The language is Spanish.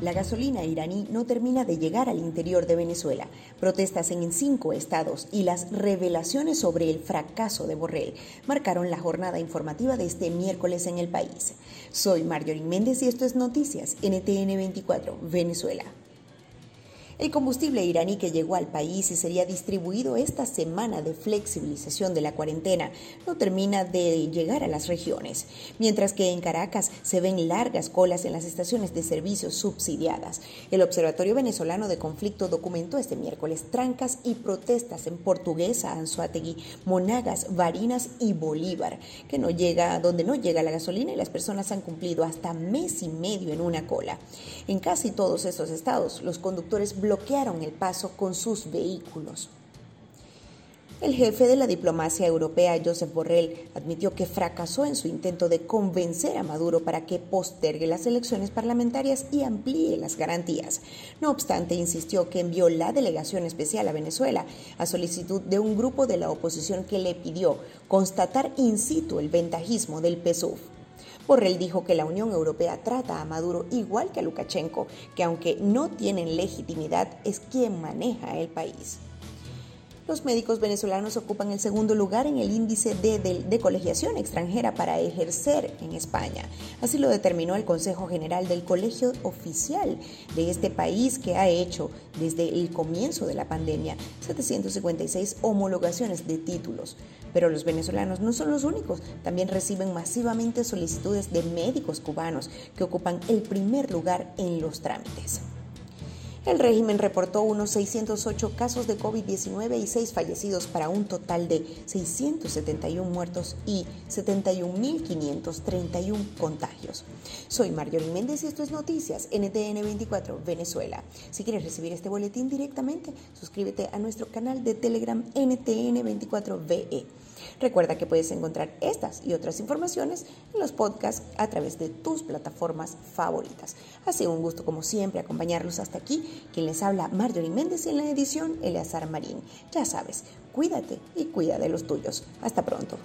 La gasolina iraní no termina de llegar al interior de Venezuela. Protestas en cinco estados y las revelaciones sobre el fracaso de Borrell marcaron la jornada informativa de este miércoles en el país. Soy Marjorie Méndez y esto es Noticias NTN 24, Venezuela. El combustible iraní que llegó al país y sería distribuido esta semana de flexibilización de la cuarentena no termina de llegar a las regiones, mientras que en Caracas se ven largas colas en las estaciones de servicios subsidiadas. El Observatorio Venezolano de Conflicto documentó este miércoles trancas y protestas en Portuguesa, Anzuategui, Monagas, Varinas y Bolívar, que no llega, donde no llega la gasolina y las personas han cumplido hasta mes y medio en una cola. En casi todos estos estados, los conductores bloquearon el paso con sus vehículos. El jefe de la diplomacia europea, Josep Borrell, admitió que fracasó en su intento de convencer a Maduro para que postergue las elecciones parlamentarias y amplíe las garantías. No obstante, insistió que envió la delegación especial a Venezuela a solicitud de un grupo de la oposición que le pidió constatar in situ el ventajismo del PSUV. Borrell dijo que la Unión Europea trata a Maduro igual que a Lukashenko, que aunque no tienen legitimidad, es quien maneja el país. Los médicos venezolanos ocupan el segundo lugar en el índice de, colegiación extranjera para ejercer en España. Así lo determinó el Consejo General del Colegio Oficial de este país que ha hecho desde el comienzo de la pandemia 756 homologaciones de títulos. Pero los venezolanos no son los únicos, también reciben masivamente solicitudes de médicos cubanos que ocupan el primer lugar en los trámites. El régimen reportó unos 608 casos de COVID-19 y 6 fallecidos para un total de 671 muertos y 71.531 contagios. Soy Marjorie Méndez y esto es Noticias NTN 24 Venezuela. Si quieres recibir este boletín directamente, suscríbete a nuestro canal de Telegram NTN 24 VE. Recuerda que puedes encontrar estas y otras informaciones en los podcasts a través de tus plataformas favoritas. Ha sido un gusto como siempre acompañarlos hasta aquí. Quien les habla Marjorie Méndez y en la edición Eleazar Marín. Ya sabes, cuídate y cuida de los tuyos. Hasta pronto.